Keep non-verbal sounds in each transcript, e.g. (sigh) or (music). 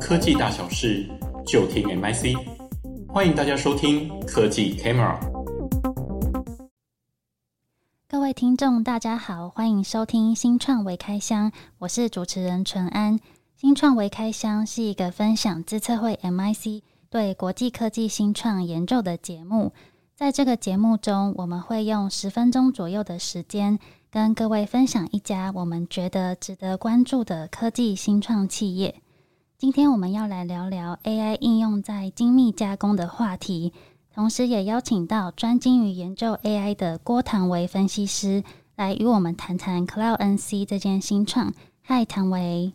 科技大小事，就听 MIC。欢迎大家收听科技 Camera。各位听众，大家好，欢迎收听新创微开箱，我是主持人淳安。新创微开箱是一个分享资策会 MIC 对国际科技新创研究的节目。在这个节目中，我们会用十分钟左右的时间，跟各位分享一家我们觉得值得关注的科技新创企业。今天我们要来聊聊 AI 应用在精密加工的话题，同时也邀请到专精于研究 AI 的郭唐维分析师来与我们谈谈 CloudNC 这间新创。嗨，唐维。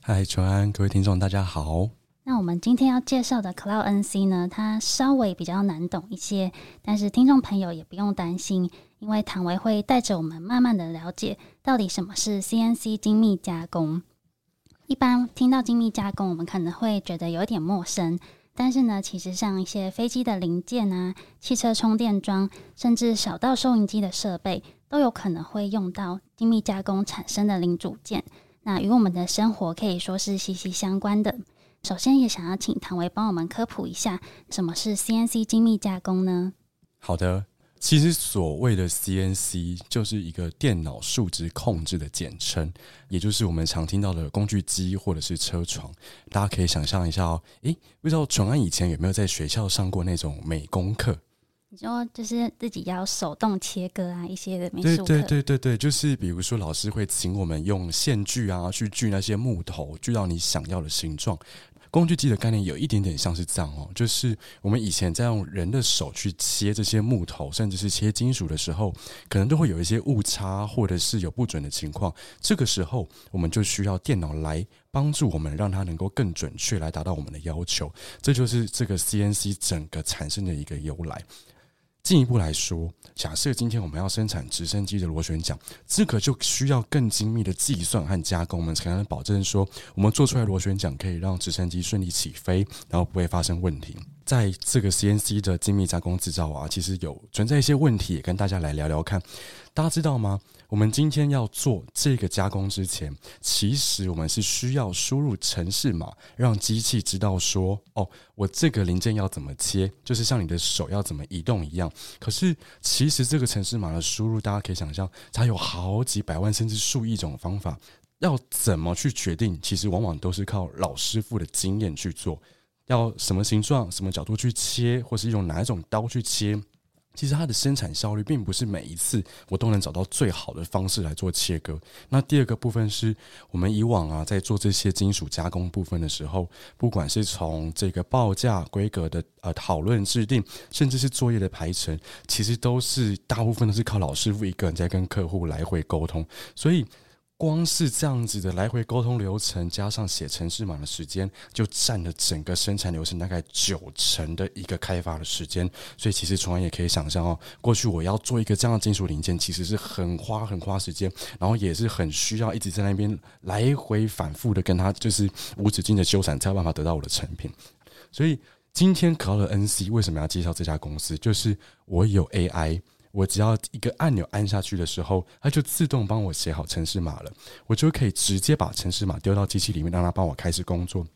嗨，淳安，各位听众，大家好。那我们今天要介绍的 CloudNC 呢，它稍微比较难懂一些，但是听众朋友也不用担心，因为唐维会带着我们慢慢的了解到底什么是 CNC 精密加工。一般听到精密加工，我们可能会觉得有点陌生，但是呢，其实像一些飞机的零件啊、汽车充电桩，甚至小到收银机的设备，都有可能会用到精密加工产生的零组件。那与我们的生活可以说是息息相关的。首先，也想要请唐维帮我们科普一下，什么是 CNC 精密加工呢？好的，其实所谓的 CNC 就是一个电脑数值控制的简称，也就是我们常听到的工具机或者是车床。大家可以想象一下哦，诶，不知道淳安以前有没有在学校上过那种美工课？你说就是自己要手动切割啊，一些的美术。对对对对对，就是比如说老师会请我们用线锯啊去锯那些木头，锯到你想要的形状。工具机的概念有一点点像是这样哦，就是我们以前在用人的手去切这些木头，甚至是切金属的时候，可能都会有一些误差，或者是有不准的情况。这个时候，我们就需要电脑来帮助我们，让它能够更准确来达到我们的要求。这就是这个 CNC 整个产生的一个由来。进一步来说，假设今天我们要生产直升机的螺旋桨，这个就需要更精密的计算和加工，我们才能保证说，我们做出来螺旋桨可以让直升机顺利起飞，然后不会发生问题。在这个 CNC 的精密加工制造啊，其实有存在一些问题，也跟大家来聊聊看。大家知道吗？我们今天要做这个加工之前，其实我们是需要输入程式码，让机器知道说，哦，我这个零件要怎么切，就是像你的手要怎么移动一样。可是，其实这个程式码的输入，大家可以想象，它有好几百万甚至数亿种方法，要怎么去决定？其实往往都是靠老师傅的经验去做。要什么形状、什么角度去切，或是用哪一种刀去切，其实它的生产效率并不是每一次我都能找到最好的方式来做切割。那第二个部分是我们以往啊在做这些金属加工部分的时候，不管是从这个报价规格的呃讨论制定，甚至是作业的排程，其实都是大部分都是靠老师傅一个人在跟客户来回沟通，所以。光是这样子的来回沟通流程，加上写程式码的时间，就占了整个生产流程大概九成的一个开发的时间。所以其实从而也可以想象哦，过去我要做一个这样的金属零件，其实是很花很花时间，然后也是很需要一直在那边来回反复的跟他就是无止境的纠缠，才有办法得到我的成品。所以今天 CloudNC 为什么要介绍这家公司？就是我有 AI。我只要一个按钮按下去的时候，它就自动帮我写好程式码了，我就可以直接把程式码丢到机器里面，让它帮我开始工作。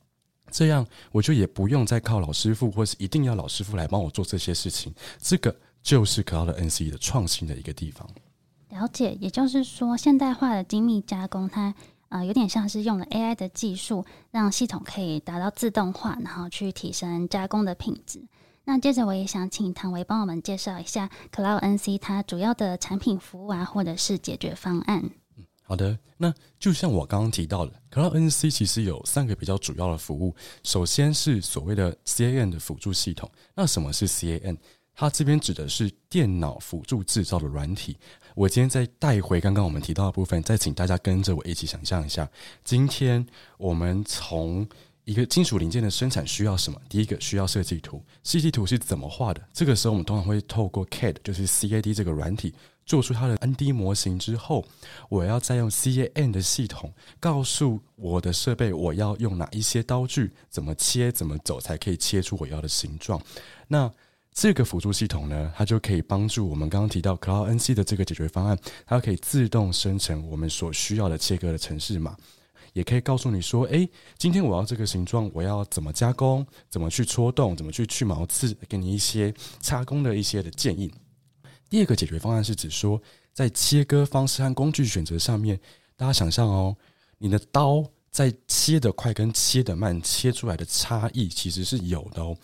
这样我就也不用再靠老师傅，或是一定要老师傅来帮我做这些事情。这个就是 CloudNC 的创新的一个地方。了解，也就是说，现代化的精密加工它，它呃有点像是用了 AI 的技术，让系统可以达到自动化，然后去提升加工的品质。那接着我也想请唐维帮我们介绍一下 CloudNC 它主要的产品服务啊，或者是解决方案。嗯，好的。那就像我刚刚提到的，CloudNC 其实有三个比较主要的服务。首先是所谓的 C A N 的辅助系统。那什么是 C A N？它这边指的是电脑辅助制造的软体。我今天再带回刚刚我们提到的部分，再请大家跟着我一起想象一下。今天我们从一个金属零件的生产需要什么？第一个需要设计图，设计图是怎么画的？这个时候我们通常会透过 CAD，就是 CAD 这个软体，做出它的 ND 模型之后，我要再用 CAM 的系统告诉我的设备我要用哪一些刀具，怎么切，怎么走才可以切出我要的形状。那这个辅助系统呢，它就可以帮助我们刚刚提到 CloudNC 的这个解决方案，它可以自动生成我们所需要的切割的程式码。也可以告诉你说，诶，今天我要这个形状，我要怎么加工，怎么去戳洞，怎么去去毛刺，给你一些加工的一些的建议。第二个解决方案是指说，在切割方式和工具选择上面，大家想象哦，你的刀在切得快跟切得慢，切出来的差异其实是有的哦。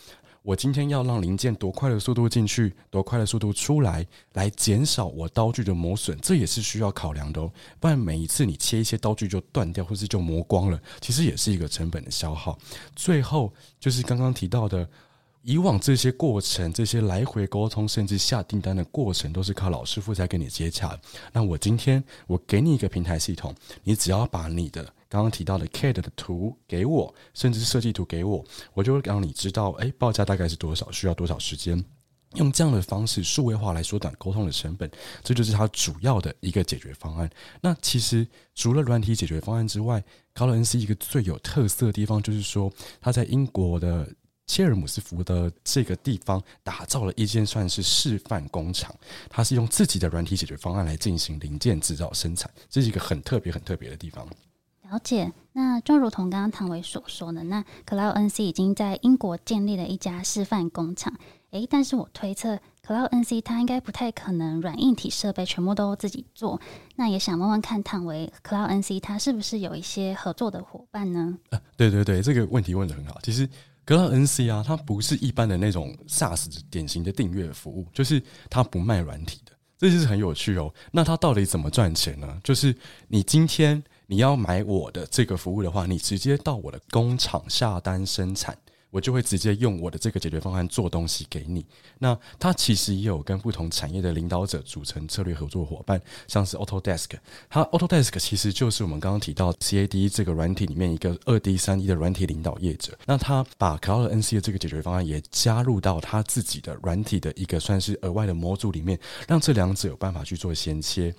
我今天要让零件多快的速度进去，多快的速度出来，来减少我刀具的磨损，这也是需要考量的哦。不然每一次你切一些刀具就断掉，或是就磨光了，其实也是一个成本的消耗。最后就是刚刚提到的，以往这些过程、这些来回沟通，甚至下订单的过程，都是靠老师傅在跟你接洽。那我今天我给你一个平台系统，你只要把你的。刚刚提到的 CAD 的图给我，甚至是设计图给我，我就会让你知道，哎，报价大概是多少，需要多少时间，用这样的方式数位化来缩短沟通的成本，这就是它主要的一个解决方案。那其实除了软体解决方案之外，Color NC 一个最有特色的地方就是说，它在英国的切尔姆斯福的这个地方打造了一间算是示范工厂，它是用自己的软体解决方案来进行零件制造生产，这是一个很特别、很特别的地方。了解，那就如同刚刚唐维所说的，那 Cloud NC 已经在英国建立了一家示范工厂。诶，但是我推测 Cloud NC 它应该不太可能软硬体设备全部都自己做。那也想问问看，唐维 Cloud NC 它是不是有一些合作的伙伴呢？啊，对对对，这个问题问得很好。其实 Cloud NC 啊，它不是一般的那种 SaaS 典型的订阅服务，就是它不卖软体的，这就是很有趣哦。那它到底怎么赚钱呢？就是你今天。你要买我的这个服务的话，你直接到我的工厂下单生产，我就会直接用我的这个解决方案做东西给你。那它其实也有跟不同产业的领导者组成策略合作伙伴，像是 Autodesk，它 Autodesk 其实就是我们刚刚提到 CAD 这个软体里面一个二 D、三 D 的软体领导业者。那他把 Cloud NC 的这个解决方案也加入到他自己的软体的一个算是额外的模组里面，让这两者有办法去做衔接。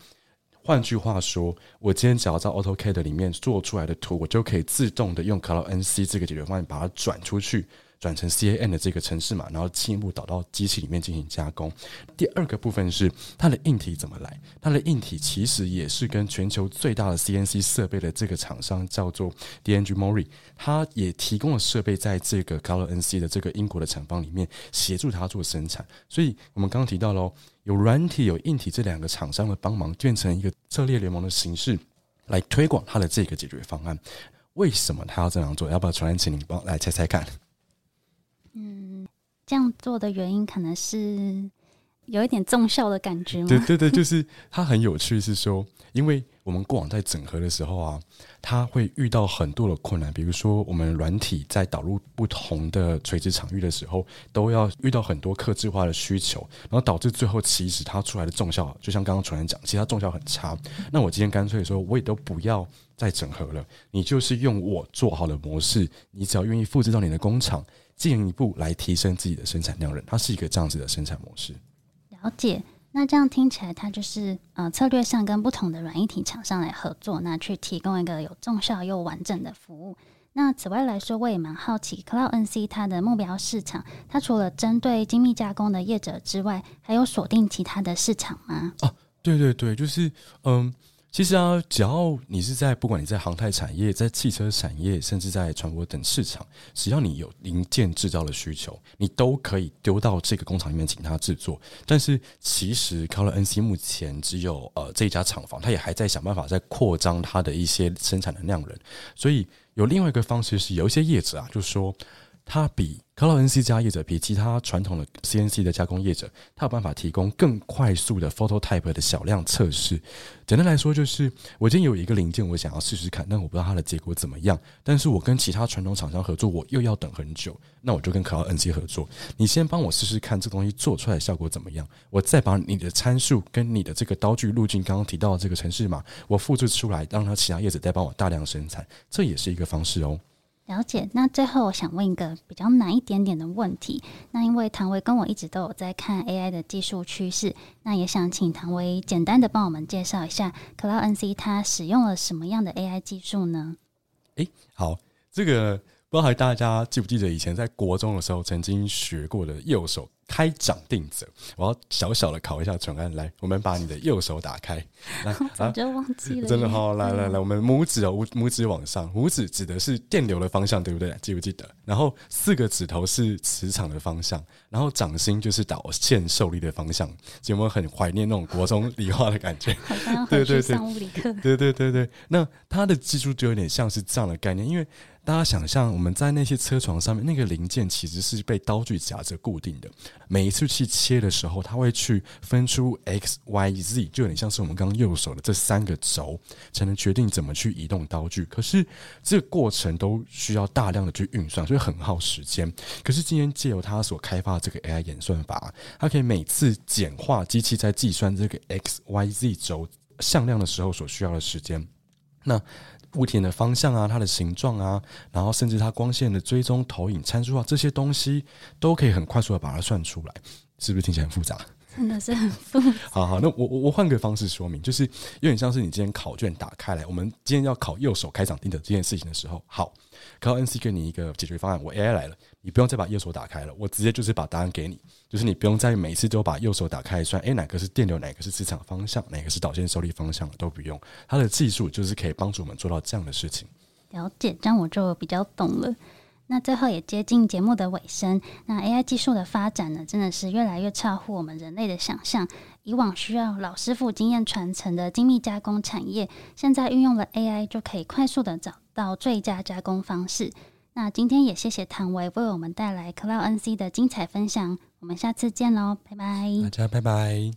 换句话说，我今天只要在 AutoCAD 里面做出来的图，我就可以自动的用 Color NC 这个解决方案把它转出去。转成 C A N 的这个程式码，然后进一步导到机器里面进行加工。第二个部分是它的硬体怎么来？它的硬体其实也是跟全球最大的 CNC 设备的这个厂商叫做 DNG Mori，它也提供了设备在这个 Color NC 的这个英国的厂房里面协助它做生产。所以我们刚刚提到喽，有软体有硬体这两个厂商的帮忙，变成一个策略联盟的形式来推广它的这个解决方案。为什么他要这样做？要不要传来请你帮来猜猜看？嗯，这样做的原因可能是有一点重效的感觉吗？对对对，就是它很有趣，是说，因为我们过往在整合的时候啊，它会遇到很多的困难，比如说我们软体在导入不同的垂直场域的时候，都要遇到很多客制化的需求，然后导致最后其实它出来的重效，就像刚刚传人讲，其实它重效很差。那我今天干脆说，我也都不要再整合了，你就是用我做好的模式，你只要愿意复制到你的工厂。进一步来提升自己的生产量人，它是一个这样子的生产模式。了解，那这样听起来，它就是呃策略上跟不同的软硬体厂商来合作，那去提供一个有重效又完整的服务。那此外来说，我也蛮好奇，Cloud NC 它的目标市场，它除了针对精密加工的业者之外，还有锁定其他的市场吗？哦、啊，对对对，就是嗯。其实啊，只要你是在不管你在航太产业、在汽车产业，甚至在船舶等市场，只要你有零件制造的需求，你都可以丢到这个工厂里面请他制作。但是其实 Color NC 目前只有呃这一家厂房，他也还在想办法在扩张它的一些生产的量能。所以有另外一个方式是，有一些业者啊，就是说。它比 Color NC 加业者，比其他传统的 CNC 的加工业者，它有办法提供更快速的 Phototype 的小量测试。简单来说，就是我今天有一个零件，我想要试试看，但我不知道它的结果怎么样。但是我跟其他传统厂商合作，我又要等很久，那我就跟 Color NC 合作。你先帮我试试看，这东西做出来的效果怎么样？我再把你的参数跟你的这个刀具路径，刚刚提到的这个程式码，我复制出来，让它其他业者再帮我大量生产，这也是一个方式哦。了解，那最后我想问一个比较难一点点的问题。那因为唐维跟我一直都有在看 AI 的技术趋势，那也想请唐维简单的帮我们介绍一下 Cloud NC 它使用了什么样的 AI 技术呢？诶，好，这个不知道大家记不记得以前在国中的时候曾经学过的右手开掌定则。我要小小的考一下淳安，来，我们把你的右手打开，(laughs) 来，早就忘记了、啊，真的好，来来来，我们拇指哦，拇指往上，拇指指的是电流的方向，对不对？记不记得？然后四个指头是磁场的方向，然后掌心就是导线受力的方向。有没有很怀念那种国中理化的感觉？好像 (laughs) 要回去上物理课。对对对对，那它的技术就有点像是这样的概念，因为。大家想象，我们在那些车床上面，那个零件其实是被刀具夹着固定的。每一次去切的时候，它会去分出 X、Y、Z，就有点像是我们刚刚右手的这三个轴，才能决定怎么去移动刀具。可是这个过程都需要大量的去运算，所以很耗时间。可是今天借由它所开发的这个 AI 演算法，它可以每次简化机器在计算这个 X、Y、Z 轴向量的时候所需要的时间。那物体的方向啊，它的形状啊，然后甚至它光线的追踪、投影参数啊，这些东西都可以很快速的把它算出来，是不是听起来很复杂？真的是很复杂。好好，那我我我换个方式说明，就是有点像是你今天考卷打开来，我们今天要考右手开掌定的这件事情的时候，好。考 NC 给你一个解决方案，我 AI 来了，你不用再把右手打开了，我直接就是把答案给你，就是你不用再每一次都把右手打开算，诶，哪个是电流，哪个是磁场方向，哪个是导线受力方向都不用，它的技术就是可以帮助我们做到这样的事情。了解，这样我就比较懂了。那最后也接近节目的尾声，那 AI 技术的发展呢，真的是越来越超乎我们人类的想象。以往需要老师傅经验传承的精密加工产业，现在运用了 AI 就可以快速的找到最佳加工方式。那今天也谢谢唐维为我们带来 Cloud NC 的精彩分享，我们下次见喽，拜拜，大家拜拜。